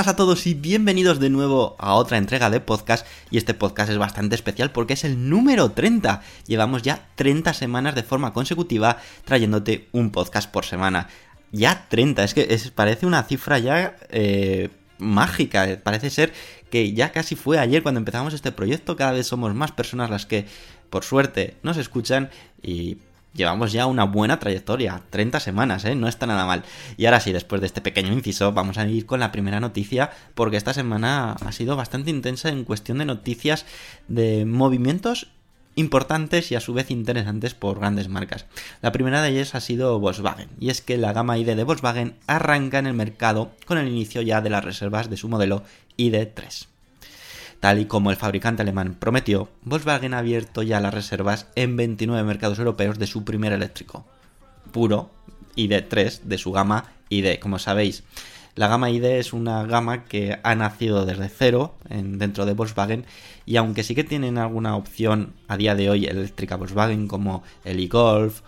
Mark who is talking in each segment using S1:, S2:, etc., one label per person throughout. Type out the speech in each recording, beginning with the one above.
S1: Buenas a todos y bienvenidos de nuevo a otra entrega de podcast y este podcast es bastante especial porque es el número 30. Llevamos ya 30 semanas de forma consecutiva trayéndote un podcast por semana. Ya 30, es que parece una cifra ya eh, mágica, parece ser que ya casi fue ayer cuando empezamos este proyecto, cada vez somos más personas las que por suerte nos escuchan y Llevamos ya una buena trayectoria, 30 semanas, ¿eh? No está nada mal. Y ahora sí, después de este pequeño inciso, vamos a ir con la primera noticia, porque esta semana ha sido bastante intensa en cuestión de noticias de movimientos importantes y a su vez interesantes por grandes marcas. La primera de ellas ha sido Volkswagen, y es que la gama ID de Volkswagen arranca en el mercado con el inicio ya de las reservas de su modelo ID3. Tal y como el fabricante alemán prometió, Volkswagen ha abierto ya las reservas en 29 mercados europeos de su primer eléctrico, puro ID3 de su gama ID. Como sabéis, la gama ID es una gama que ha nacido desde cero en, dentro de Volkswagen y aunque sí que tienen alguna opción a día de hoy eléctrica Volkswagen como el e-Golf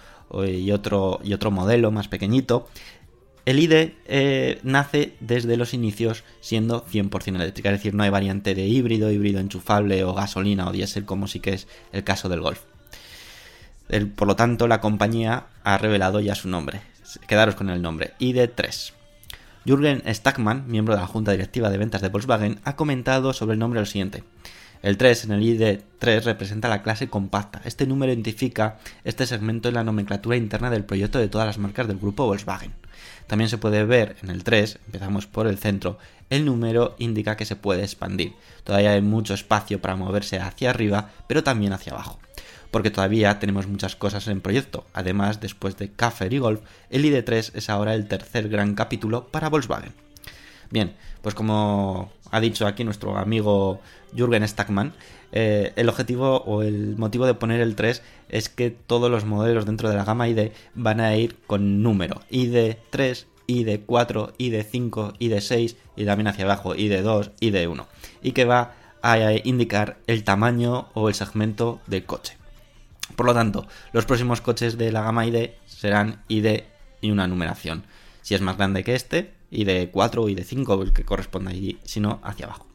S1: y otro, y otro modelo más pequeñito, el IDE eh, nace desde los inicios siendo 100% eléctrica, es decir, no hay variante de híbrido, híbrido enchufable o gasolina o diésel como sí que es el caso del Golf. por lo tanto, la compañía ha revelado ya su nombre. Quedaros con el nombre, ID3. Jürgen Stackmann, miembro de la junta directiva de ventas de Volkswagen, ha comentado sobre el nombre lo siguiente. El 3 en el ID3 representa la clase compacta. Este número identifica este segmento en la nomenclatura interna del proyecto de todas las marcas del grupo Volkswagen. También se puede ver en el 3, empezamos por el centro, el número indica que se puede expandir. Todavía hay mucho espacio para moverse hacia arriba, pero también hacia abajo. Porque todavía tenemos muchas cosas en proyecto. Además, después de Kaffer y Golf, el ID3 es ahora el tercer gran capítulo para Volkswagen. Bien, pues como ha dicho aquí nuestro amigo Jürgen Stackman, eh, el objetivo o el motivo de poner el 3 es que todos los modelos dentro de la gama ID van a ir con número. ID3, ID4, ID5, ID6 y también hacia abajo ID2, ID1. Y que va a indicar el tamaño o el segmento del coche. Por lo tanto, los próximos coches de la gama ID serán ID y una numeración. Si es más grande que este, de 4 y de 5, el que corresponda allí, sino hacia abajo.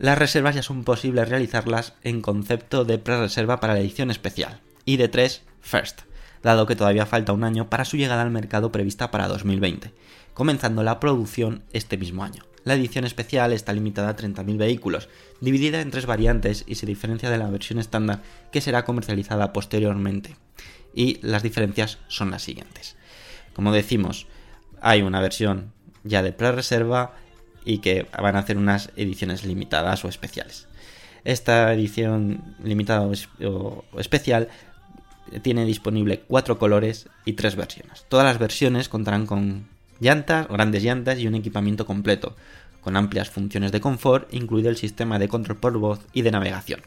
S1: Las reservas ya son posibles realizarlas en concepto de pre-reserva para la edición especial, y de 3 First, dado que todavía falta un año para su llegada al mercado prevista para 2020, comenzando la producción este mismo año. La edición especial está limitada a 30.000 vehículos, dividida en tres variantes y se diferencia de la versión estándar que será comercializada posteriormente. Y las diferencias son las siguientes. Como decimos, hay una versión ya de pre-reserva y que van a hacer unas ediciones limitadas o especiales. Esta edición limitada o especial tiene disponible cuatro colores y tres versiones. Todas las versiones contarán con llantas, grandes llantas y un equipamiento completo, con amplias funciones de confort, incluido el sistema de control por voz y de navegación.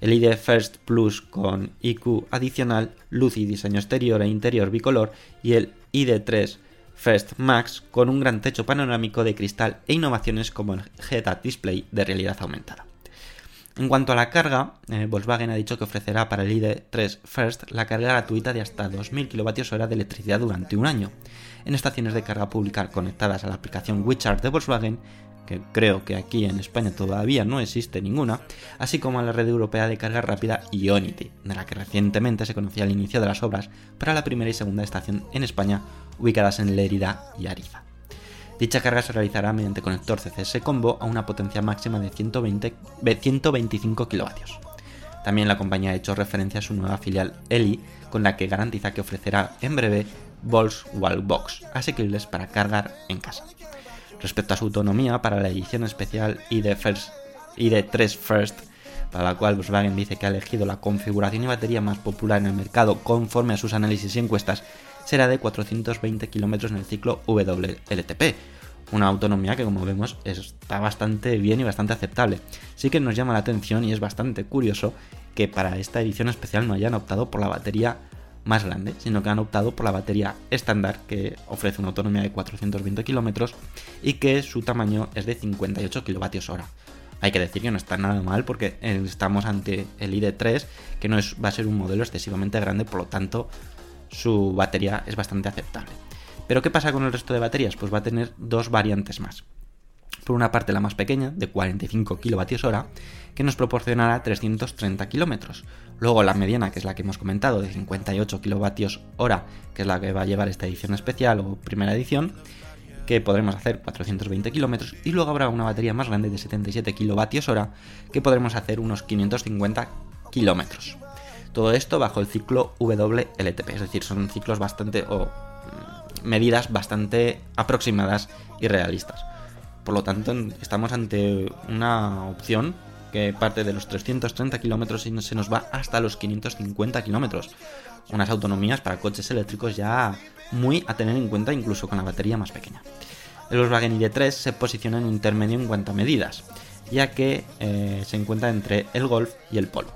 S1: El ID First Plus con IQ adicional, luz y diseño exterior e interior bicolor y el ID3 First Max con un gran techo panorámico de cristal e innovaciones como el Head-Up Display de realidad aumentada. En cuanto a la carga, eh, Volkswagen ha dicho que ofrecerá para el ID3 First la carga gratuita de hasta 2.000 kWh de electricidad durante un año, en estaciones de carga pública conectadas a la aplicación WeCharge de Volkswagen que creo que aquí en España todavía no existe ninguna, así como a la red europea de carga rápida Ionity, de la que recientemente se conocía el inicio de las obras para la primera y segunda estación en España, ubicadas en Lérida y Ariza. Dicha carga se realizará mediante conector CCS Combo a una potencia máxima de 120, 125 kW. También la compañía ha hecho referencia a su nueva filial Eli, con la que garantiza que ofrecerá en breve Balls Wallbox, asequibles para cargar en casa. Respecto a su autonomía, para la edición especial ID, First, ID3 First, para la cual Volkswagen dice que ha elegido la configuración y batería más popular en el mercado conforme a sus análisis y encuestas, será de 420 km en el ciclo WLTP, una autonomía que como vemos está bastante bien y bastante aceptable. Sí que nos llama la atención y es bastante curioso que para esta edición especial no hayan optado por la batería más grande, sino que han optado por la batería estándar que ofrece una autonomía de 420 km y que su tamaño es de 58 kWh. Hay que decir que no está nada mal porque estamos ante el ID3, que no va a ser un modelo excesivamente grande, por lo tanto su batería es bastante aceptable. Pero ¿qué pasa con el resto de baterías? Pues va a tener dos variantes más. Por una parte la más pequeña, de 45 kWh, que nos proporcionará 330 km. Luego la mediana, que es la que hemos comentado, de 58 kWh, que es la que va a llevar esta edición especial o primera edición, que podremos hacer 420 km. Y luego habrá una batería más grande de 77 kWh, que podremos hacer unos 550 km. Todo esto bajo el ciclo WLTP, es decir, son ciclos bastante o mm, medidas bastante aproximadas y realistas. Por lo tanto, estamos ante una opción que parte de los 330 kilómetros y se nos va hasta los 550 kilómetros. Unas autonomías para coches eléctricos ya muy a tener en cuenta incluso con la batería más pequeña. El Volkswagen ID3 se posiciona en un intermedio en cuanto a medidas, ya que eh, se encuentra entre el Golf y el Polo.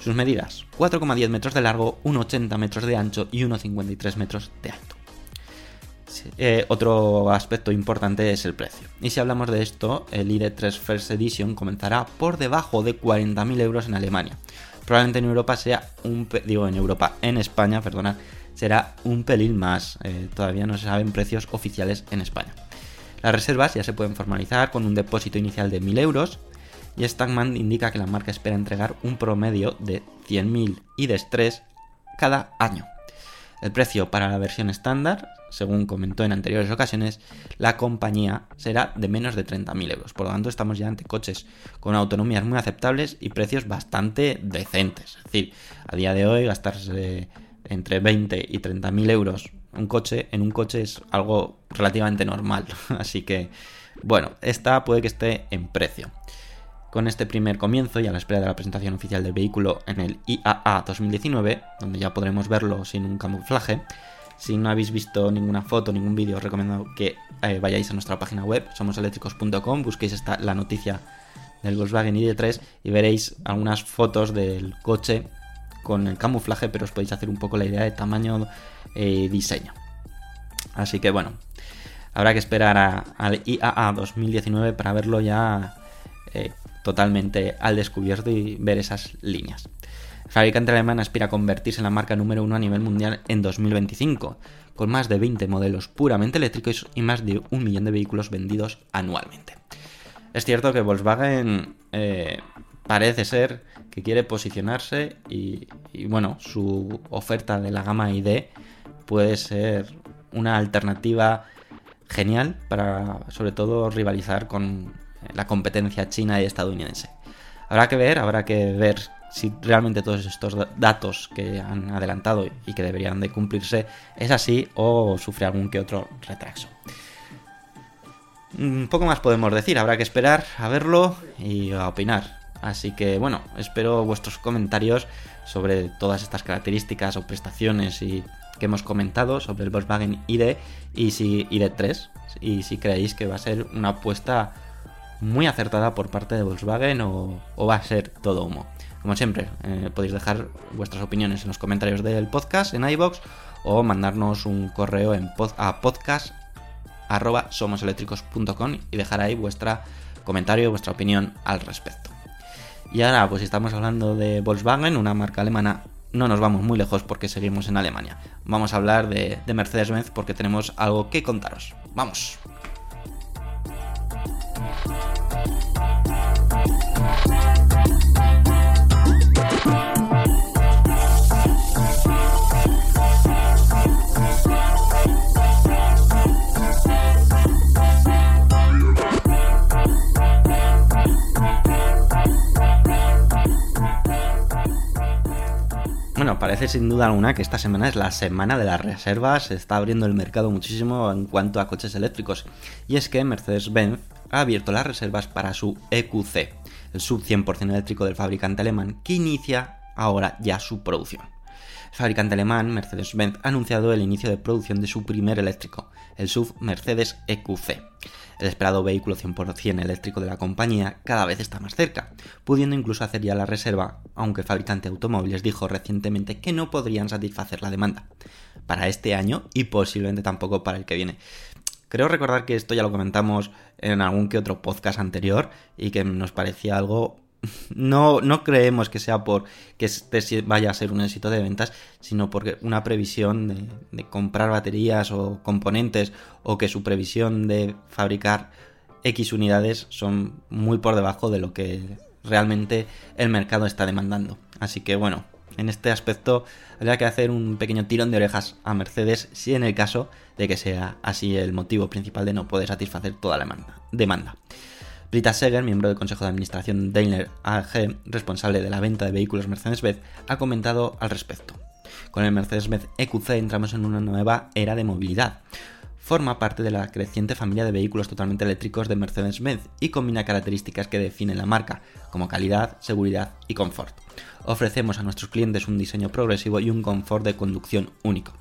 S1: Sus medidas, 4,10 metros de largo, 1,80 metros de ancho y 1,53 metros de alto. Eh, otro aspecto importante es el precio. Y si hablamos de esto, el ID3 First Edition comenzará por debajo de 40.000 euros en Alemania. Probablemente en Europa sea un... digo en Europa, en España, perdona, será un pelín más. Eh, todavía no se saben precios oficiales en España. Las reservas ya se pueden formalizar con un depósito inicial de 1.000 euros y Stackman indica que la marca espera entregar un promedio de 100.000 ID3 cada año. El precio para la versión estándar, según comentó en anteriores ocasiones, la compañía será de menos de 30.000 euros. Por lo tanto, estamos ya ante coches con autonomías muy aceptables y precios bastante decentes. Es decir, a día de hoy gastarse entre 20 y 30.000 euros un coche, en un coche es algo relativamente normal. Así que, bueno, esta puede que esté en precio. Con este primer comienzo y a la espera de la presentación oficial del vehículo en el IAA 2019, donde ya podremos verlo sin un camuflaje, si no habéis visto ninguna foto, ningún vídeo, os recomiendo que eh, vayáis a nuestra página web, somoseléctricos.com, busquéis esta, la noticia del Volkswagen ID3 y veréis algunas fotos del coche con el camuflaje, pero os podéis hacer un poco la idea de tamaño y diseño. Así que bueno, habrá que esperar al IAA 2019 para verlo ya eh, totalmente al descubierto y ver esas líneas. Fabricante alemán aspira a convertirse en la marca número uno a nivel mundial en 2025, con más de 20 modelos puramente eléctricos y más de un millón de vehículos vendidos anualmente. Es cierto que Volkswagen eh, parece ser que quiere posicionarse y, y, bueno, su oferta de la gama ID puede ser una alternativa genial para sobre todo rivalizar con la competencia china y estadounidense. Habrá que ver, habrá que ver si realmente todos estos datos que han adelantado y que deberían de cumplirse es así o sufre algún que otro retraso. Un poco más podemos decir, habrá que esperar a verlo y a opinar. Así que bueno, espero vuestros comentarios sobre todas estas características o prestaciones y que hemos comentado sobre el Volkswagen ID y si ID3 y si creéis que va a ser una apuesta muy acertada por parte de Volkswagen o, va a ser todo humo. Como siempre, eh, podéis dejar vuestras opiniones en los comentarios del podcast en iBox o mandarnos un correo a podcast.somoseléctricos.com y dejar ahí vuestro comentario, vuestra opinión al respecto. Y ahora, pues estamos hablando de Volkswagen, una marca alemana, no nos vamos muy lejos porque seguimos en Alemania. Vamos a hablar de Mercedes-Benz porque tenemos algo que contaros. ¡Vamos! Bueno, parece sin duda alguna que esta semana es la semana de las reservas, se está abriendo el mercado muchísimo en cuanto a coches eléctricos. Y es que Mercedes-Benz ha abierto las reservas para su EQC, el sub 100% eléctrico del fabricante alemán, que inicia ahora ya su producción. Fabricante alemán, Mercedes-Benz, ha anunciado el inicio de producción de su primer eléctrico, el SUV Mercedes EQC. El esperado vehículo 100% eléctrico de la compañía cada vez está más cerca, pudiendo incluso hacer ya la reserva, aunque el fabricante de automóviles dijo recientemente que no podrían satisfacer la demanda para este año y posiblemente tampoco para el que viene. Creo recordar que esto ya lo comentamos en algún que otro podcast anterior y que nos parecía algo no, no creemos que sea por que este vaya a ser un éxito de ventas, sino porque una previsión de, comprar baterías o componentes o que su previsión de fabricar X unidades son muy por debajo de lo que realmente el mercado está demandando. Así que bueno, en este aspecto habría que hacer un pequeño tirón de orejas a Mercedes si en el caso de que sea así el motivo principal de no poder satisfacer toda la demanda. Rita Seger, miembro del Consejo de Administración Daimler AG, responsable de la venta de vehículos Mercedes-Benz, ha comentado al respecto. Con el Mercedes-Benz EQC entramos en una nueva era de movilidad. Forma parte de la creciente familia de vehículos totalmente eléctricos de Mercedes-Benz y combina características que definen la marca, como calidad, seguridad y confort. Ofrecemos a nuestros clientes un diseño progresivo y un confort de conducción único,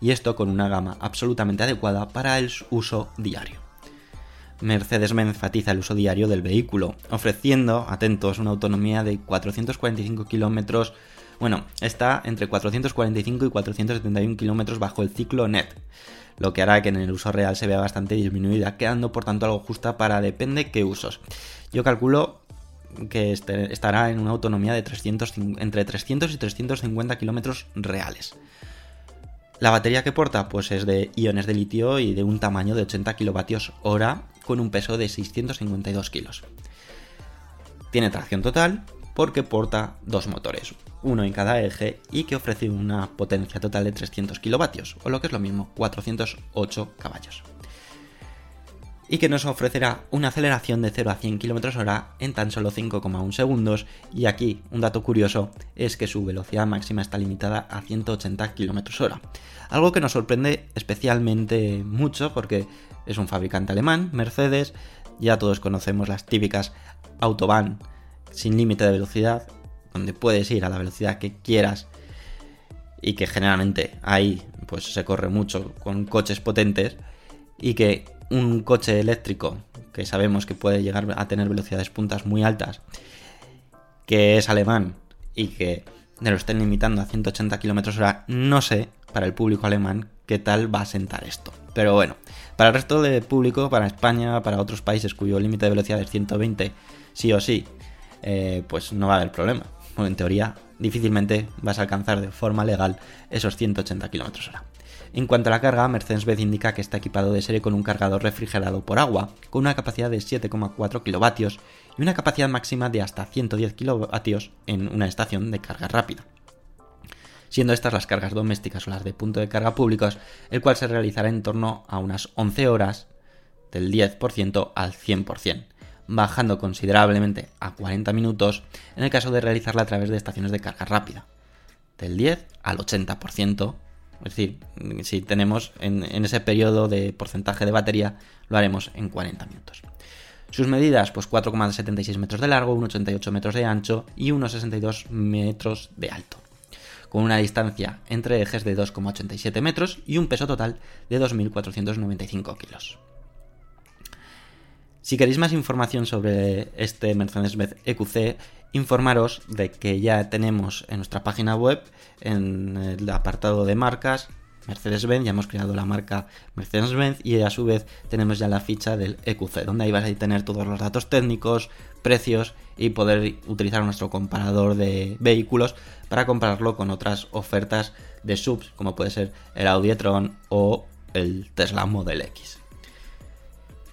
S1: y esto con una gama absolutamente adecuada para el uso diario. Mercedes-Benz enfatiza el uso diario del vehículo, ofreciendo, atentos, una autonomía de 445 kilómetros. Bueno, está entre 445 y 471 kilómetros bajo el ciclo net, lo que hará que en el uso real se vea bastante disminuida, quedando por tanto algo justa para depende qué usos. Yo calculo que este, estará en una autonomía de 300, entre 300 y 350 kilómetros reales. La batería que porta pues es de iones de litio y de un tamaño de 80 kilovatios hora con un peso de 652 kilos. Tiene tracción total porque porta dos motores, uno en cada eje y que ofrece una potencia total de 300 kilovatios, o lo que es lo mismo, 408 caballos y que nos ofrecerá una aceleración de 0 a 100 km hora en tan solo 5,1 segundos y aquí un dato curioso es que su velocidad máxima está limitada a 180 km hora. Algo que nos sorprende especialmente mucho porque es un fabricante alemán, Mercedes, ya todos conocemos las típicas autobahn sin límite de velocidad, donde puedes ir a la velocidad que quieras y que generalmente ahí pues se corre mucho con coches potentes y que un coche eléctrico que sabemos que puede llegar a tener velocidades puntas muy altas, que es alemán y que lo estén limitando a 180 km hora, no sé para el público alemán qué tal va a sentar esto. Pero bueno, para el resto del público, para España, para otros países cuyo límite de velocidad es 120, sí o sí, eh, pues no va a haber problema. en teoría, difícilmente vas a alcanzar de forma legal esos 180 km hora. En cuanto a la carga, Mercedes-Benz indica que está equipado de serie con un cargador refrigerado por agua, con una capacidad de 7,4 kilovatios y una capacidad máxima de hasta 110 kilovatios en una estación de carga rápida. Siendo estas las cargas domésticas o las de punto de carga públicos, el cual se realizará en torno a unas 11 horas del 10% al 100%, bajando considerablemente a 40 minutos en el caso de realizarla a través de estaciones de carga rápida, del 10 al 80% es decir, si tenemos en, ese periodo de porcentaje de batería, lo haremos en 40 minutos. Sus medidas, pues 4,76 metros de largo, 1,88 metros de ancho y 1,62 metros de alto, con una distancia entre ejes de 2,87 metros y un peso total de 2.495 kilos. Si queréis más información sobre este Mercedes-Benz EQC, informaros de que ya tenemos en nuestra página web, en el apartado de marcas, Mercedes-Benz, ya hemos creado la marca Mercedes-Benz y a su vez tenemos ya la ficha del EQC, donde ahí vais a tener todos los datos técnicos, precios y poder utilizar nuestro comparador de vehículos para compararlo con otras ofertas de subs, como puede ser el Audi e-tron o el Tesla Model X.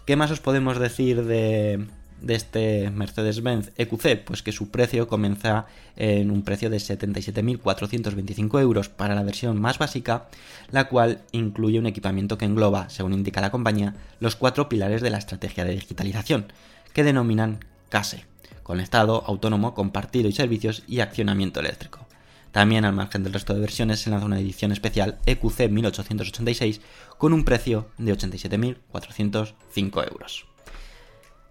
S1: ¿Qué más os podemos decir de, de este Mercedes-Benz EQC? Pues que su precio comienza en un precio de 77.425 euros para la versión más básica, la cual incluye un equipamiento que engloba, según indica la compañía, los cuatro pilares de la estrategia de digitalización, que denominan CASE, conectado, autónomo, compartido y servicios y accionamiento eléctrico. También al margen del resto de versiones se lanza una edición especial EQC 1886 con un precio de 87.405 euros.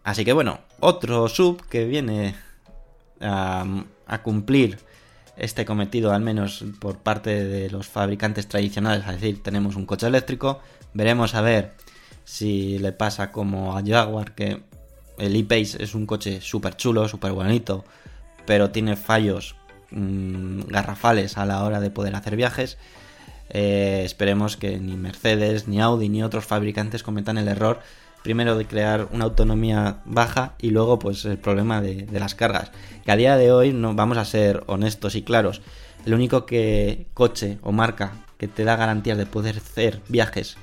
S1: Así que bueno, otro sub que viene a, cumplir este cometido, al menos por parte de los fabricantes tradicionales, es decir, tenemos un coche eléctrico, veremos a ver si le pasa como a Jaguar, que el E-Pace es un coche súper chulo, súper bonito, pero tiene fallos mm, garrafales a la hora de poder hacer viajes. Eh, esperemos que ni Mercedes, ni Audi, ni otros fabricantes cometan el error primero de crear una autonomía baja y luego pues el problema de, las cargas. Que a día de hoy no vamos a ser honestos y claros. El único que coche o marca que te da garantías de poder hacer viajes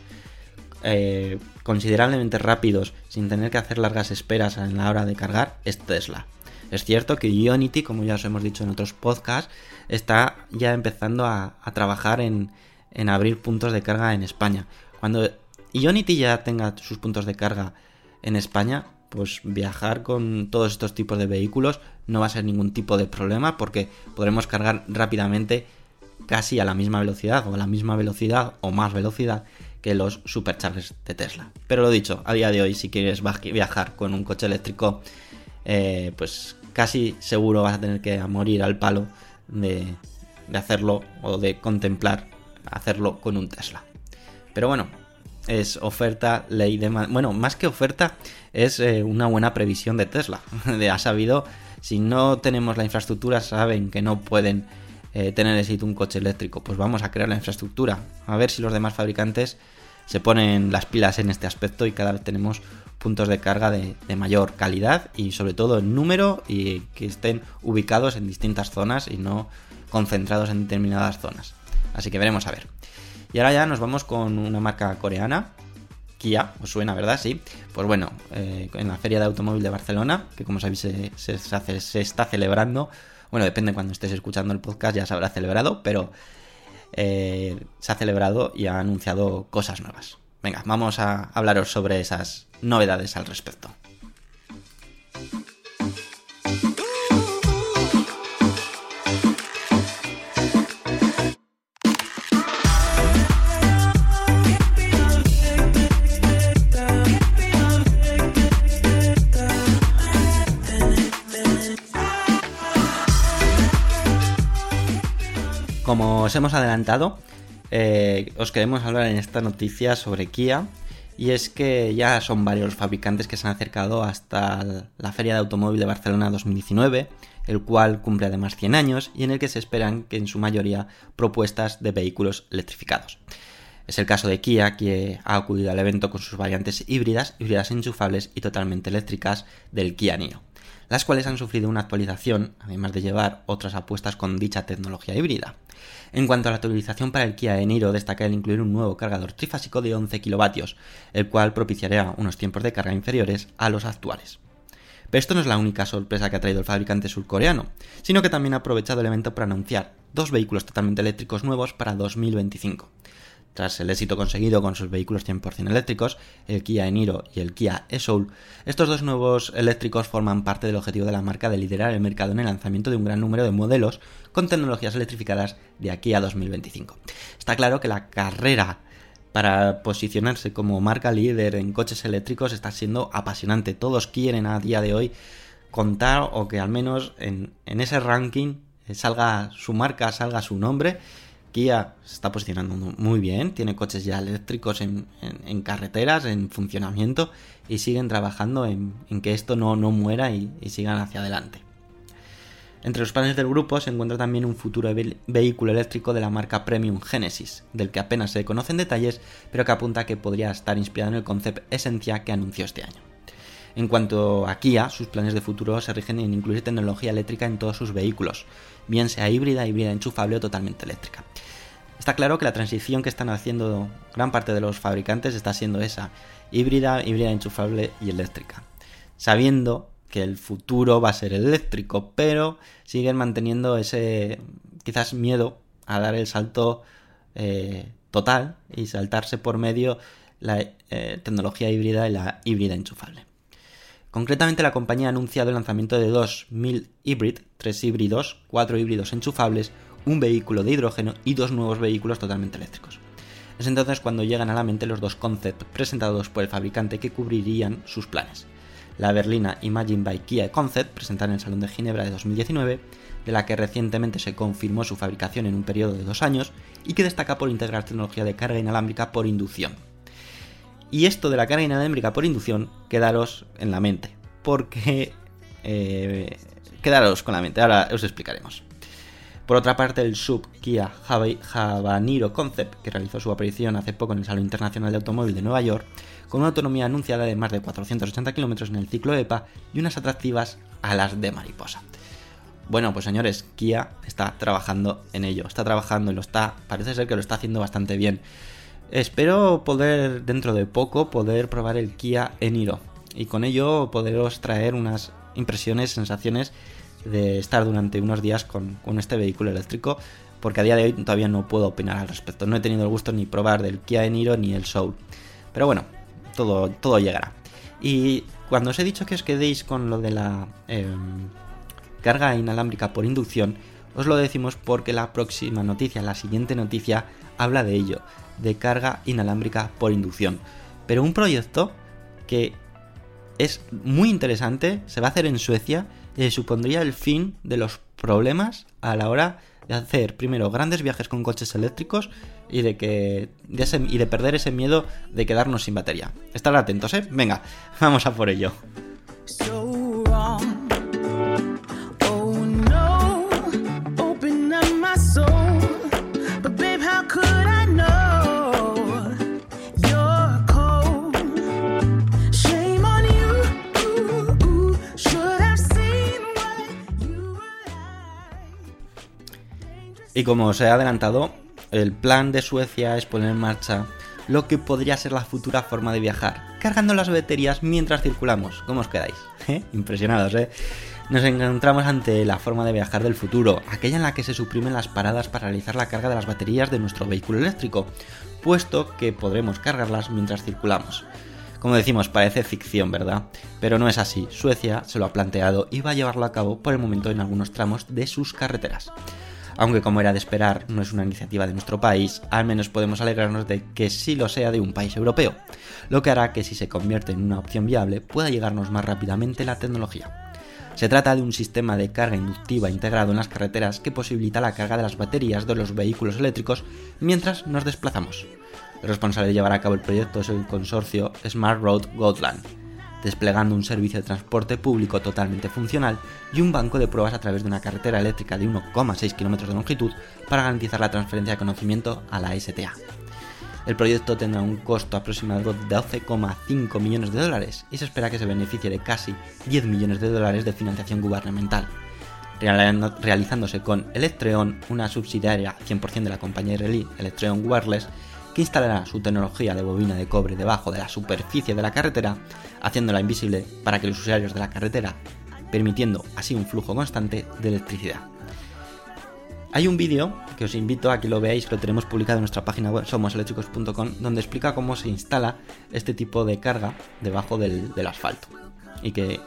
S1: eh, considerablemente rápidos sin tener que hacer largas esperas en la hora de cargar es Tesla. Es cierto que Unity, como ya os hemos dicho en otros podcasts, está ya empezando a, trabajar en, en abrir puntos de carga en España. Cuando y Unity ya tenga sus puntos de carga en España, pues viajar con todos estos tipos de vehículos no va a ser ningún tipo de problema porque podremos cargar rápidamente casi a la misma velocidad o a la misma velocidad o más velocidad que los superchargers de Tesla. Pero lo dicho, a día de hoy si quieres viajar con un coche eléctrico, eh, pues casi seguro vas a tener que morir al palo de, de hacerlo o de contemplar hacerlo con un Tesla. Pero bueno, es oferta, ley de... Bueno, más que oferta, es eh, una buena previsión de Tesla. ha sabido, si no tenemos la infraestructura, saben que no pueden eh, tener éxito un coche eléctrico. Pues vamos a crear la infraestructura. A ver si los demás fabricantes se ponen las pilas en este aspecto y cada vez tenemos puntos de carga de, de, mayor calidad y sobre todo en número y que estén ubicados en distintas zonas y no concentrados en determinadas zonas. Así que veremos a ver. Y ahora ya nos vamos con una marca coreana, Kia, os suena, ¿verdad? Sí. Pues bueno, eh, en la Feria de Automóvil de Barcelona, que como sabéis se, está celebrando, bueno, depende cuando estés escuchando el podcast, ya se habrá celebrado, pero eh, se ha celebrado y ha anunciado cosas nuevas. Venga, vamos a hablaros sobre esas novedades al respecto. Como os hemos adelantado, eh, os queremos hablar en esta noticia sobre Kia. Y es que ya son varios los fabricantes que se han acercado hasta la Feria de Automóvil de Barcelona 2019, el cual cumple además 100 años y en el que se esperan que en su mayoría propuestas de vehículos electrificados. Es el caso de Kia, que ha acudido al evento con sus variantes híbridas, híbridas enchufables y totalmente eléctricas del Kia Niro, las cuales han sufrido una actualización, además de llevar otras apuestas con dicha tecnología híbrida. En cuanto a la actualización para el Kia Eniro, destaca el incluir un nuevo cargador trifásico de 11 kilovatios, el cual propiciará unos tiempos de carga inferiores a los actuales. Pero esto no es la única sorpresa que ha traído el fabricante surcoreano, sino que también ha aprovechado el evento para anunciar dos vehículos totalmente eléctricos nuevos para 2025. Tras el éxito conseguido con sus vehículos 100% eléctricos, el Kia Eniro y el Kia e-Soul, estos dos nuevos eléctricos forman parte del objetivo de la marca de liderar el mercado en el lanzamiento de un gran número de modelos con tecnologías electrificadas de aquí a 2025. Está claro que la carrera para posicionarse como marca líder en coches eléctricos está siendo apasionante. Todos quieren a día de hoy contar o que al menos en, en ese ranking salga su marca, salga su nombre Kia se está posicionando muy bien, tiene coches ya eléctricos en, carreteras, en funcionamiento y siguen trabajando en, que esto no, muera y, sigan hacia adelante. Entre los planes del grupo se encuentra también un futuro vehículo eléctrico de la marca Premium Genesis, del que apenas se conocen detalles, pero que apunta que podría estar inspirado en el concept Esencia que anunció este año. En cuanto a Kia, sus planes de futuro se rigen en incluir tecnología eléctrica en todos sus vehículos, bien sea híbrida, híbrida enchufable o totalmente eléctrica. Está claro que la transición que están haciendo gran parte de los fabricantes está siendo esa, híbrida, híbrida enchufable y eléctrica, sabiendo que el futuro va a ser eléctrico, pero siguen manteniendo ese quizás miedo a dar el salto eh, total y saltarse por medio la eh, tecnología híbrida y la híbrida enchufable. Concretamente, la compañía ha anunciado el lanzamiento de dos 1000 Hybrid, tres híbridos, cuatro híbridos enchufables, un vehículo de hidrógeno y dos nuevos vehículos totalmente eléctricos. Es entonces cuando llegan a la mente los dos concepts presentados por el fabricante que cubrirían sus planes. La berlina Imagine by Kia Concept, presentada en el Salón de Ginebra de 2019, de la que recientemente se confirmó su fabricación en un periodo de dos años y que destaca por integrar tecnología de carga inalámbrica por inducción. Y esto de la carga inalámbrica por inducción, quedaros en la mente, porque... Eh, quedaros con la mente, ahora os explicaremos. Por otra parte, el sub Kia Habanero Concept, que realizó su aparición hace poco en el Salón Internacional de Automóvil de Nueva York, con una autonomía anunciada de más de 480 km en el ciclo EPA y unas atractivas alas de mariposa. Bueno, pues señores, Kia está trabajando en ello, está trabajando y lo está, parece ser que lo está haciendo bastante bien. Espero poder dentro de poco poder probar el Kia Eniro y con ello poderos traer unas impresiones, sensaciones de estar durante unos días con, este vehículo eléctrico porque a día de hoy todavía no puedo opinar al respecto. No he tenido el gusto ni probar del Kia Eniro ni el Soul. Pero bueno, todo, todo llegará. Y cuando os he dicho que os quedéis con lo de la em, carga inalámbrica por inducción, os lo decimos porque la próxima noticia, la siguiente noticia, habla de ello, de carga inalámbrica por inducción. Pero un proyecto que es muy interesante, se va a hacer en Suecia y supondría el fin de los problemas a la hora de hacer primero grandes viajes con coches eléctricos y de que y de perder ese miedo de quedarnos sin batería. Estar atentos, ¿eh? Venga, vamos a por ello. Y como os he adelantado, el plan de Suecia es poner en marcha lo que podría ser la futura forma de viajar, cargando las baterías mientras circulamos. ¿Cómo os quedáis? ¿Eh? Impresionados, ¿eh? Nos encontramos ante la forma de viajar del futuro, aquella en la que se suprimen las paradas para realizar la carga de las baterías de nuestro vehículo eléctrico, puesto que podremos cargarlas mientras circulamos. Como decimos, parece ficción, ¿verdad? Pero no es así. Suecia se lo ha planteado y va a llevarlo a cabo por el momento en algunos tramos de sus carreteras aunque como era de esperar no es una iniciativa de nuestro país, al menos podemos alegrarnos de que sí lo sea de un país europeo, lo que hará que si se convierte en una opción viable pueda llegarnos más rápidamente la tecnología. Se trata de un sistema de carga inductiva integrado en las carreteras que posibilita la carga de las baterías de los vehículos eléctricos mientras nos desplazamos. El responsable de llevar a cabo el proyecto es el consorcio Smart Road Gotland, desplegando un servicio de transporte público totalmente funcional y un banco de pruebas a través de una carretera eléctrica de 1,6 km de longitud para garantizar la transferencia de conocimiento a la STA. El proyecto tendrá un costo aproximado de 12,5 millones de dólares y se espera que se beneficie de casi 10 millones de dólares de financiación gubernamental, realizándose con Electreon, una subsidiaria 100% de la compañía israelí Electreon Wireless, que instalará su tecnología de bobina de cobre debajo de la superficie de la carretera, haciéndola invisible para que los usuarios de la carretera, permitiendo así un flujo constante de electricidad. Hay un vídeo que os invito a que lo veáis, que lo tenemos publicado en nuestra página web somoseléctricos.com, donde explica cómo se instala este tipo de carga debajo del, asfalto. Y que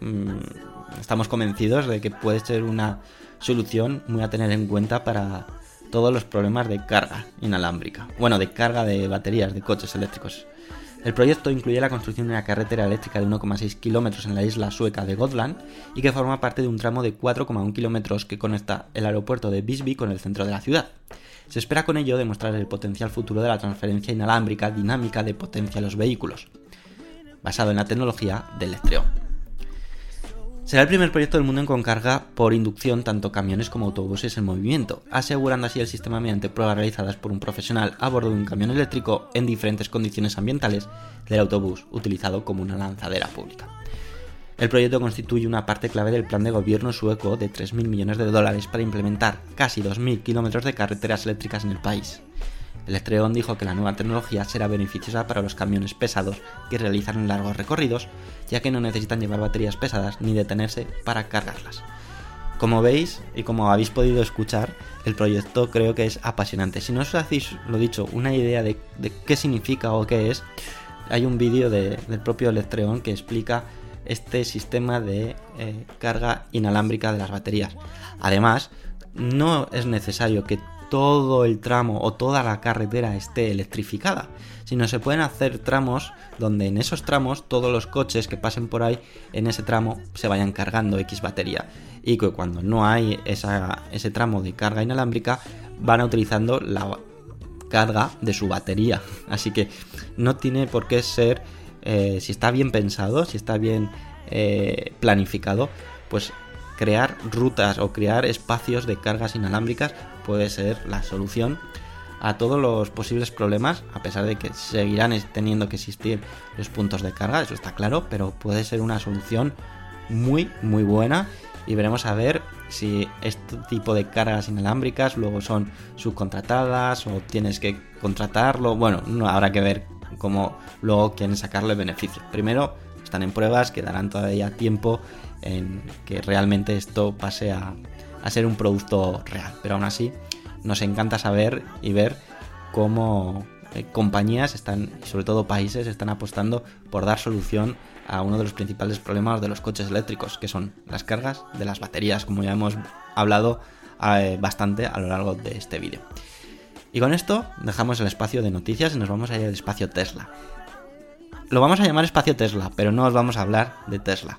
S1: mm, estamos convencidos de que puede ser una solución muy a tener en cuenta para, todos los problemas de carga inalámbrica, bueno, de carga de baterías de coches eléctricos. El proyecto incluye la construcción de una carretera eléctrica de 1,6 kilómetros en la isla sueca de Gotland y que forma parte de un tramo de 4,1 kilómetros que conecta el aeropuerto de Visby con el centro de la ciudad. Se espera con ello demostrar el potencial futuro de la transferencia inalámbrica dinámica de potencia a los vehículos, basado en la tecnología del Electreon. Será el primer proyecto del mundo en con carga por inducción tanto camiones como autobuses en movimiento, asegurando así el sistema mediante pruebas realizadas por un profesional a bordo de un camión eléctrico en diferentes condiciones ambientales del autobús, utilizado como una lanzadera pública. El proyecto constituye una parte clave del plan de gobierno sueco de 3.000 millones de dólares para implementar casi 2.000 kilómetros de carreteras eléctricas en el país. Electreon dijo que la nueva tecnología será beneficiosa para los camiones pesados que realizan largos recorridos, ya que no necesitan llevar baterías pesadas ni detenerse para cargarlas. Como veis y como habéis podido escuchar, el proyecto creo que es apasionante. Si no os hacéis, lo dicho, una idea de, qué significa o qué es, hay un vídeo del propio Electreon que explica este sistema de eh, carga inalámbrica de las baterías. Además, no es necesario que todo el tramo o toda la carretera esté electrificada, sino se pueden hacer tramos donde en esos tramos todos los coches que pasen por ahí en ese tramo se vayan cargando X batería y que cuando no hay ese tramo de carga inalámbrica van utilizando la carga de su batería. Así que no tiene por qué ser, eh, si está bien pensado, si está bien eh, planificado, pues crear rutas o crear espacios de cargas inalámbricas puede ser la solución a todos los posibles problemas, a pesar de que seguirán teniendo que existir los puntos de carga, eso está claro, pero puede ser una solución muy, muy buena y veremos a ver si este tipo de cargas inalámbricas luego son subcontratadas o tienes que contratarlo. Bueno, no habrá que ver cómo luego quieren sacarle beneficio. Primero, están en pruebas, quedarán todavía tiempo en que realmente esto pase a, ser un producto real. Pero aún así, nos encanta saber y ver cómo eh, compañías están, sobre todo países, están apostando por dar solución a uno de los principales problemas de los coches eléctricos, que son las cargas de las baterías, como ya hemos hablado eh, bastante a lo largo de este vídeo. Y con esto dejamos el espacio de noticias y nos vamos a ir al espacio Tesla. Lo vamos a llamar espacio Tesla, pero no os vamos a hablar de Tesla.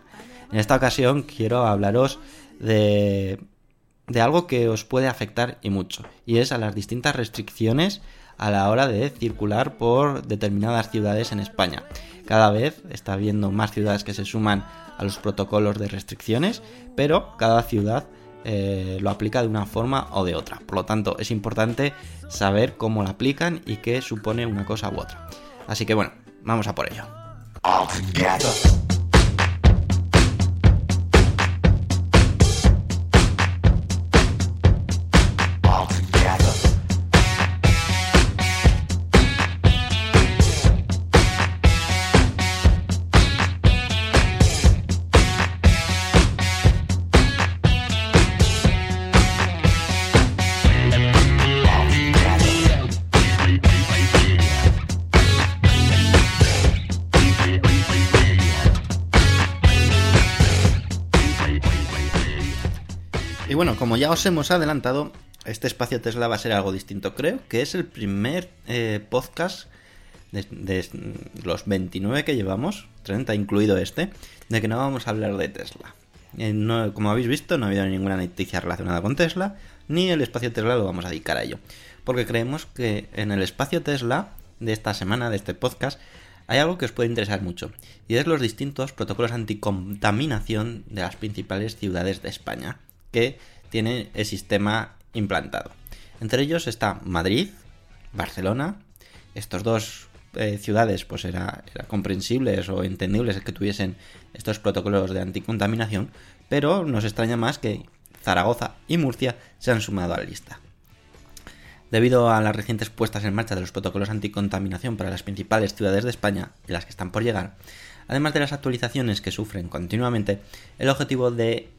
S1: En esta ocasión quiero hablaros de, de algo que os puede afectar y mucho, y es a las distintas restricciones a la hora de circular por determinadas ciudades en España. Cada vez está habiendo más ciudades que se suman a los protocolos de restricciones, pero cada ciudad eh, lo aplica de una forma o de otra. Por lo tanto, es importante saber cómo lo aplican y qué supone una cosa u otra. Así que bueno, vamos a por ello. Como ya os hemos adelantado, este espacio Tesla va a ser algo distinto. Creo que es el primer eh, podcast de, los 29 que llevamos, 30 incluido este, de que no vamos a hablar de Tesla. Eh, como habéis visto, no ha habido ninguna noticia relacionada con Tesla, ni el espacio Tesla lo vamos a dedicar a ello. Porque creemos que en el espacio Tesla de esta semana, de este podcast, hay algo que os puede interesar mucho, y es los distintos protocolos anticontaminación de las principales ciudades de España que tiene el sistema implantado. Entre ellos está Madrid, Barcelona. Estos dos eh, ciudades, pues era, comprensibles o entendibles que tuviesen estos protocolos de anticontaminación, pero nos extraña más que Zaragoza y Murcia se han sumado a la lista. Debido a las recientes puestas en marcha de los protocolos anticontaminación para las principales ciudades de España y las que están por llegar, además de las actualizaciones que sufren continuamente, el objetivo de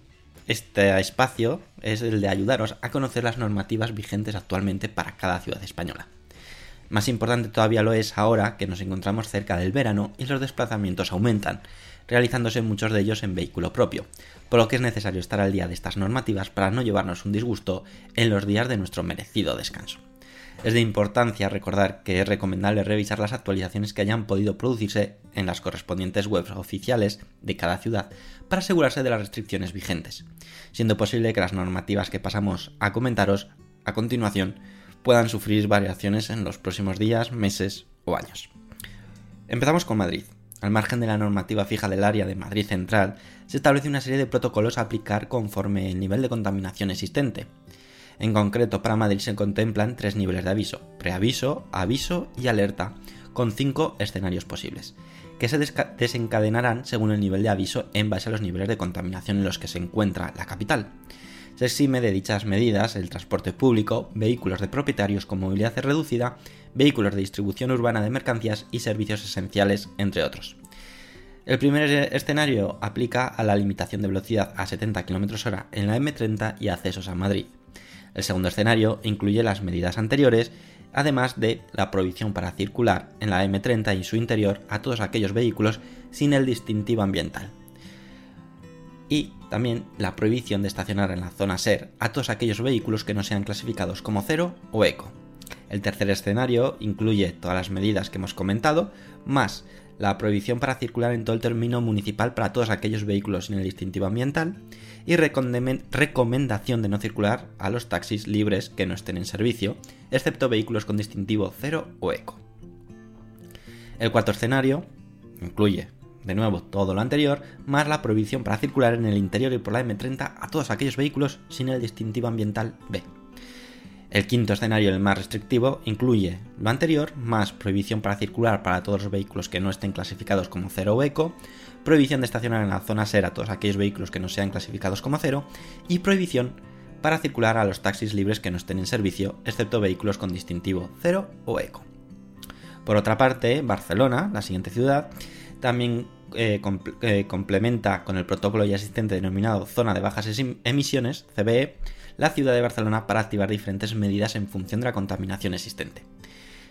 S1: este espacio es el de ayudaros a conocer las normativas vigentes actualmente para cada ciudad española. Más importante todavía lo es ahora que nos encontramos cerca del verano y los desplazamientos aumentan, realizándose muchos de ellos en vehículo propio, por lo que es necesario estar al día de estas normativas para no llevarnos un disgusto en los días de nuestro merecido descanso. Es de importancia recordar que es recomendable revisar las actualizaciones que hayan podido producirse en las correspondientes webs oficiales de cada ciudad para asegurarse de las restricciones vigentes, siendo posible que las normativas que pasamos a comentaros a continuación puedan sufrir variaciones en los próximos días, meses o años. Empezamos con Madrid. Al margen de la normativa fija del área de Madrid Central, se establece una serie de protocolos a aplicar conforme el nivel de contaminación existente. En concreto, para Madrid se contemplan tres niveles de aviso, preaviso, aviso y alerta, con cinco escenarios posibles, que se desencadenarán según el nivel de aviso en base a los niveles de contaminación en los que se encuentra la capital. Se exime de dichas medidas el transporte público, vehículos de propietarios con movilidad reducida, vehículos de distribución urbana de mercancías y servicios esenciales, entre otros. El primer escenario aplica a la limitación de velocidad a 70 km h en la M30 y accesos a Madrid. El segundo escenario incluye las medidas anteriores, además de la prohibición para circular en la M30 y su interior a todos aquellos vehículos sin el distintivo ambiental. Y también la prohibición de estacionar en la zona SER a todos aquellos vehículos que no sean clasificados como cero o eco. El tercer escenario incluye todas las medidas que hemos comentado, más la prohibición para circular en todo el término municipal para todos aquellos vehículos sin el distintivo ambiental y recomendación de no circular a los taxis libres que no estén en servicio, excepto vehículos con distintivo cero o eco. El cuarto escenario incluye de nuevo todo lo anterior, más la prohibición para circular en el interior y por la M30 a todos aquellos vehículos sin el distintivo ambiental B. El quinto escenario, el más restrictivo, incluye lo anterior, más prohibición para circular para todos los vehículos que no estén clasificados como cero o eco, prohibición de estacionar en la zona SER a todos aquellos vehículos que no sean clasificados como cero, y prohibición para circular a los taxis libres que no estén en servicio, excepto vehículos con distintivo cero o eco. Por otra parte, Barcelona, la siguiente ciudad, también eh, eh, complementa con el protocolo ya existente denominado Zona de Bajas Emisiones, CBE, la ciudad de Barcelona para activar diferentes medidas en función de la contaminación existente.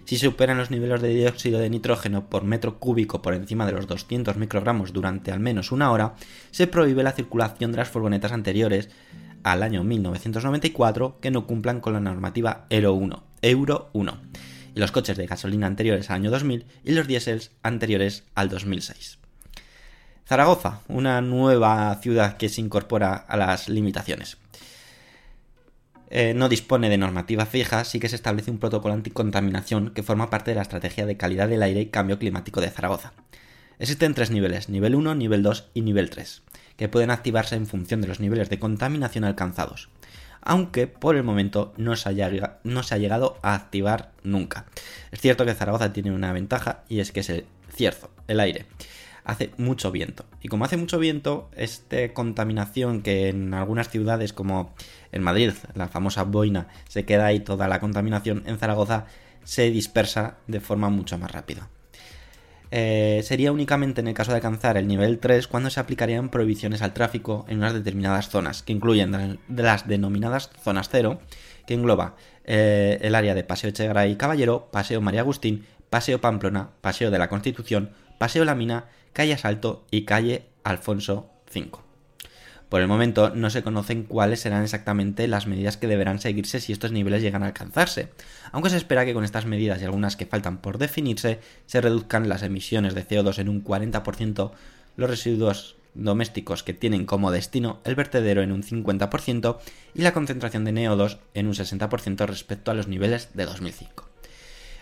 S1: Si superan los niveles de dióxido de nitrógeno por metro cúbico por encima de los 200 microgramos durante al menos una hora, se prohíbe la circulación de las furgonetas anteriores al año 1994 que no cumplan con la normativa Euro 1, Euro 1 y los coches de gasolina anteriores al año 2000 y los diésels anteriores al 2006. Zaragoza, una nueva ciudad que se incorpora a las limitaciones. Eh, no dispone de normativa fija, sí que se establece un protocolo anticontaminación que forma parte de la estrategia de calidad del aire y cambio climático de Zaragoza. Existen tres niveles, nivel 1, nivel 2 y nivel 3, que pueden activarse en función de los niveles de contaminación alcanzados, aunque por el momento no se, no se ha llegado a activar nunca. Es cierto que Zaragoza tiene una ventaja y es que es el cierzo, el aire hace mucho viento. Y como hace mucho viento, esta contaminación que en algunas ciudades como en Madrid, la famosa boina, se queda ahí toda la contaminación, en Zaragoza se dispersa de forma mucho más rápida. Eh, sería únicamente en el caso de alcanzar el nivel 3 cuando se aplicarían prohibiciones al tráfico en unas determinadas zonas, que incluyen las denominadas zonas cero, que engloba eh, el área de Paseo Echegaray y Caballero, Paseo María Agustín, Paseo Pamplona, Paseo de la Constitución, Paseo La Mina, Calle Asalto y Calle Alfonso V. Por el momento no se conocen cuáles serán exactamente las medidas que deberán seguirse si estos niveles llegan a alcanzarse, aunque se espera que con estas medidas y algunas que faltan por definirse se reduzcan las emisiones de CO2 en un 40%, los residuos domésticos que tienen como destino el vertedero en un 50% y la concentración de NO2 en un 60% respecto a los niveles de 2005.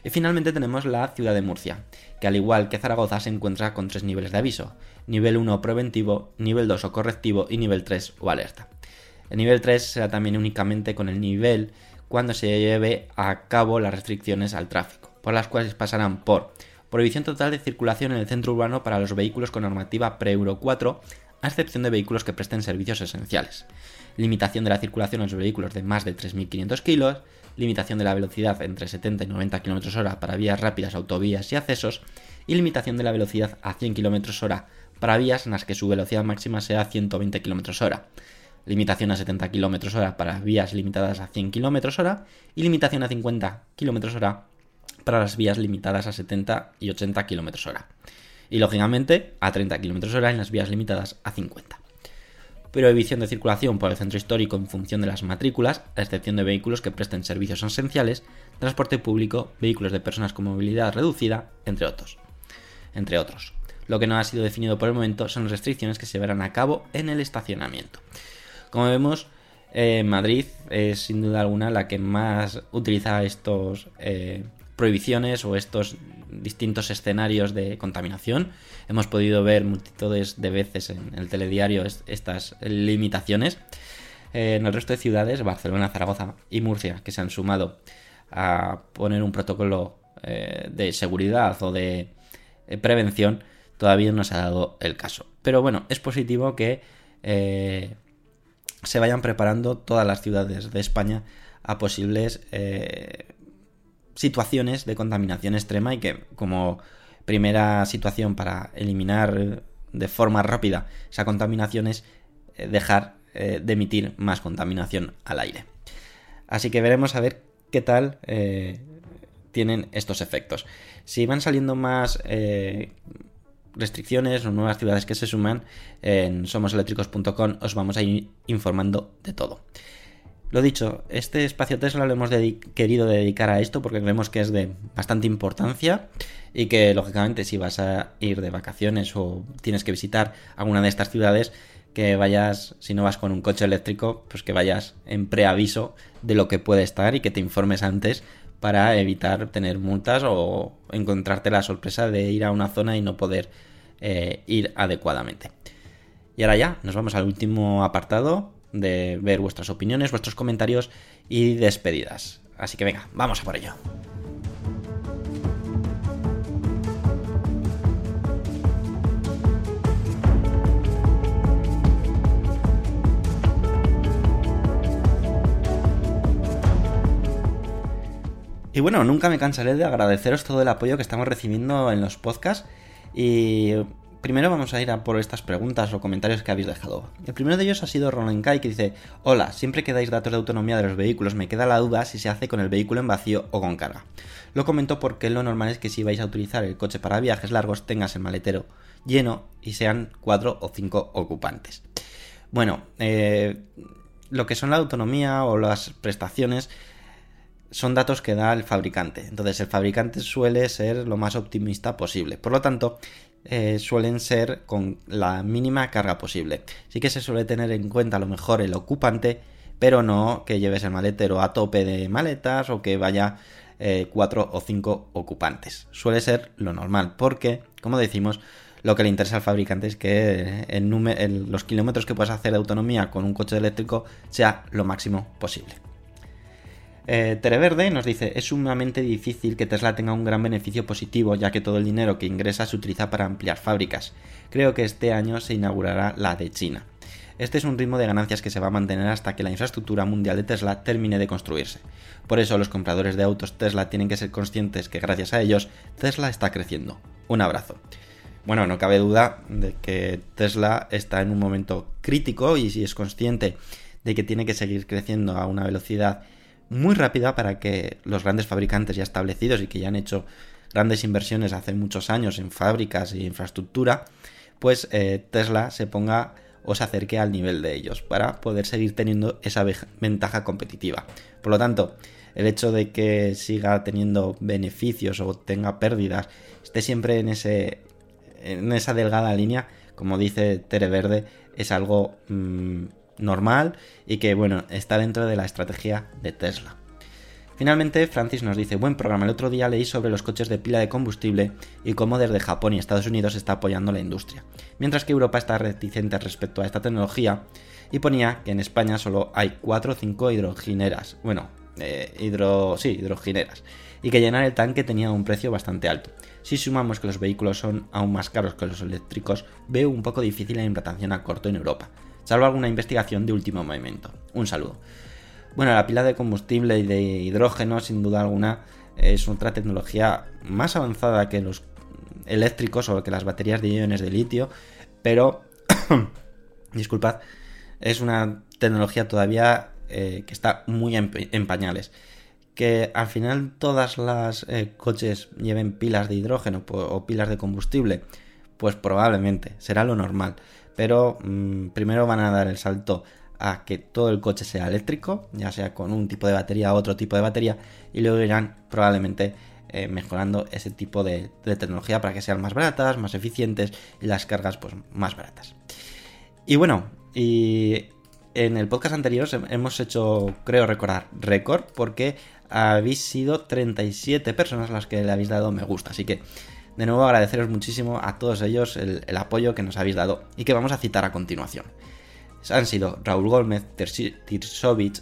S1: Y finalmente tenemos la ciudad de Murcia, que al igual que Zaragoza se encuentra con tres niveles de aviso, nivel 1 preventivo, nivel 2 o correctivo y nivel 3 o alerta. El nivel 3 será también únicamente con el nivel cuando se lleve a cabo las restricciones al tráfico, por las cuales pasarán por prohibición total de circulación en el centro urbano para los vehículos con normativa pre-Euro 4, a excepción de vehículos que presten servicios esenciales, limitación de la circulación en los vehículos de más de 3.500 kilos, limitación de la velocidad entre 70 y 90 km hora para vías rápidas, autovías y accesos, y limitación de la velocidad a 100 km hora para vías en las que su velocidad máxima sea 120 km hora. Limitación a 70 km hora para vías limitadas a 100 km hora y limitación a 50 km hora para las vías limitadas a 70 y 80 km hora. Y lógicamente a 30 km hora en las vías limitadas a 50 prohibición de circulación por el centro histórico en función de las matrículas, a excepción de vehículos que presten servicios esenciales, transporte público, vehículos de personas con movilidad reducida, entre otros. Entre otros. Lo que no ha sido definido por el momento son las restricciones que se verán a cabo en el estacionamiento. Como vemos, eh, Madrid es sin duda alguna la que más utiliza estos eh, prohibiciones o estos distintos escenarios de contaminación. Hemos podido ver multitudes de veces en el telediario estas limitaciones. Eh, en el resto de ciudades, Barcelona, Zaragoza y Murcia, que se han sumado a poner un protocolo eh, de seguridad o de eh, prevención, todavía no se ha dado el caso. Pero bueno, es positivo que se vayan preparando todas las ciudades de España a posibles situaciones de contaminación extrema y que como primera situación para eliminar de forma rápida esa contaminación es eh, dejar eh, de emitir más contaminación al aire. Así que veremos a ver qué tal tienen estos efectos. Si van saliendo más restricciones o nuevas ciudades que se suman, en somoseléctricos.com os vamos a ir informando de todo. Lo dicho, este espacio Tesla lo hemos querido dedicar a esto porque creemos que es de bastante importancia y que lógicamente si vas a ir de vacaciones o tienes que visitar alguna de estas ciudades, que vayas, si no vas con un coche eléctrico, pues que vayas en preaviso de lo que puede estar y que te informes antes para evitar tener multas o encontrarte la sorpresa de ir a una zona y no poder eh, ir adecuadamente. Y ahora ya, nos vamos al último apartado de ver vuestras opiniones, vuestros comentarios y despedidas. Así que venga, vamos a por ello. Y bueno, nunca me cansaré de agradeceros todo el apoyo que estamos recibiendo en los podcasts y Primero vamos a ir a por estas preguntas o comentarios que habéis dejado. El primero de ellos ha sido Roland Kai que dice, hola, siempre que dais datos de autonomía de los vehículos me queda la duda si se hace con el vehículo en vacío o con carga. Lo comento porque lo normal es que si vais a utilizar el coche para viajes largos tengas el maletero lleno y sean cuatro o cinco ocupantes. Bueno, eh, lo que son la autonomía o las prestaciones son datos que da el fabricante. Entonces el fabricante suele ser lo más optimista posible. Por lo tanto, eh, suelen ser con la mínima carga posible. Sí que se suele tener en cuenta a lo mejor el ocupante, pero no que lleves el maletero a tope de maletas o que vaya eh, cuatro o cinco ocupantes. Suele ser lo normal, porque, como decimos, lo que le interesa al fabricante es que los kilómetros que puedas hacer de autonomía con un coche eléctrico sea lo máximo posible. Eh, Tereverde nos dice, es sumamente difícil que Tesla tenga un gran beneficio positivo, ya que todo el dinero que ingresa se utiliza para ampliar fábricas. Creo que este año se inaugurará la de China. Este es un ritmo de ganancias que se va a mantener hasta que la infraestructura mundial de Tesla termine de construirse. Por eso los compradores de autos Tesla tienen que ser conscientes que gracias a ellos Tesla está creciendo. Un abrazo. Bueno, no cabe duda de que Tesla está en un momento crítico y si es consciente de que tiene que seguir creciendo a una velocidad muy rápida para que los grandes fabricantes ya establecidos y que ya han hecho grandes inversiones hace muchos años en fábricas y infraestructura, pues eh, Tesla se ponga o se acerque al nivel de ellos para poder seguir teniendo esa ventaja competitiva. Por lo tanto, el hecho de que siga teniendo beneficios o tenga pérdidas, esté siempre en, ese, en esa delgada línea, como dice Tere Verde, es algo mm, normal y que, bueno, está dentro de la estrategia de Tesla. Finalmente, Francis nos dice, buen programa, el otro día leí sobre los coches de pila de combustible y cómo desde Japón y Estados Unidos está apoyando la industria, mientras que Europa está reticente respecto a esta tecnología y ponía que en España solo hay 4 o 5 hidrogineras, bueno, eh, hidro, sí, hidrogineras, y que llenar el tanque tenía un precio bastante alto. Si sumamos que los vehículos son aún más caros que los eléctricos, veo un poco difícil la implantación a corto en Europa salvo alguna investigación de último momento. Un saludo. Bueno, la pila de combustible y de hidrógeno, sin duda alguna, es otra tecnología más avanzada que los eléctricos o que las baterías de iones de litio, pero, disculpad, es una tecnología todavía eh, que está muy en, pañales. Que al final todas las eh, coches lleven pilas de hidrógeno o pilas de combustible, pues probablemente será lo normal pero mm, primero van a dar el salto a que todo el coche sea eléctrico, ya sea con un tipo de batería u otro tipo de batería, y luego irán probablemente eh, mejorando ese tipo de, tecnología para que sean más baratas, más eficientes y las cargas pues más baratas. Y bueno, y en el podcast anterior hemos hecho, creo recordar, récord porque habéis sido 37 personas las que le habéis dado me gusta, así que de nuevo agradeceros muchísimo a todos ellos el, apoyo que nos habéis dado y que vamos a citar a continuación. Han sido Raúl Gómez, Tirsovich,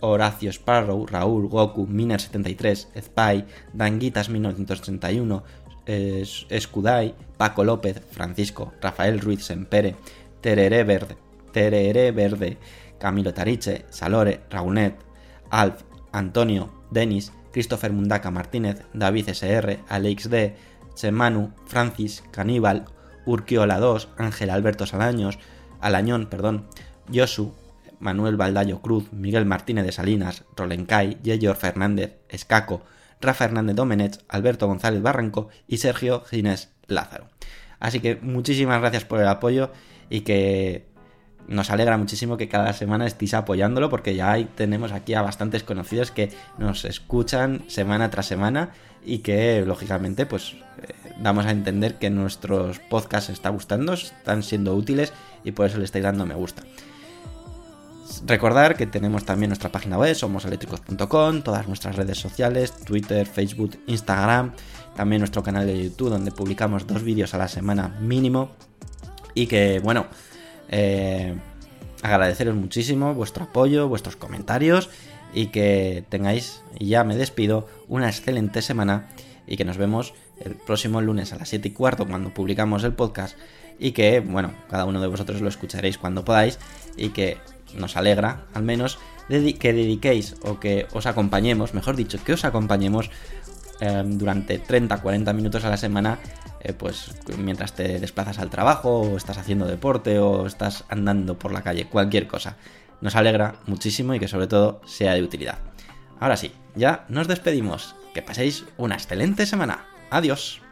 S1: Horacio Sparrow, Raúl, Goku, Miner73, Spy, Danguitas 1931, Escudai, Paco López, Francisco, Rafael Ruiz Sempere, Tereré Verde, Tereré Verde, Camilo Tariche, Salore, Raunet, Alf, Antonio, Denis, Christopher Mundaca Martínez, David SR, Alex D, Chemanu, Francis, Caníbal, Urquiola 2, Ángel Alberto Salaños, Alañón, perdón, Josu, Manuel Baldayo Cruz, Miguel Martínez de Salinas, Rolencay, Yeyor Fernández, Escaco, Rafa Hernández Domenech, Alberto González Barranco y Sergio Ginés Lázaro. Así que muchísimas gracias por el apoyo y que nos alegra muchísimo que cada semana estéis apoyándolo porque ya tenemos aquí a bastantes conocidos que nos escuchan semana tras semana y que lógicamente pues eh, damos a entender que nuestros podcasts están gustando, están siendo útiles y por eso le estáis dando me gusta. Recordar que tenemos también nuestra página web, somoseléctricos.com, todas nuestras redes sociales, Twitter, Facebook, Instagram, también nuestro canal de YouTube donde publicamos dos vídeos a la semana mínimo. Y que, bueno, eh, agradeceros muchísimo vuestro apoyo, vuestros comentarios y que tengáis, y ya me despido, una excelente semana y que nos vemos el próximo lunes a las 7 y cuarto cuando publicamos el podcast y que, bueno, cada uno de vosotros lo escucharéis cuando podáis y que nos alegra al menos que dediquéis o que os acompañemos, mejor dicho, que os acompañemos em, durante 30-40 minutos a la semana, eh, pues mientras te desplazas al trabajo o estás haciendo deporte o estás andando por la calle, cualquier cosa. Nos alegra muchísimo y que sobre todo sea de utilidad. Ahora sí, ya nos despedimos. Que paséis una excelente semana. Adiós.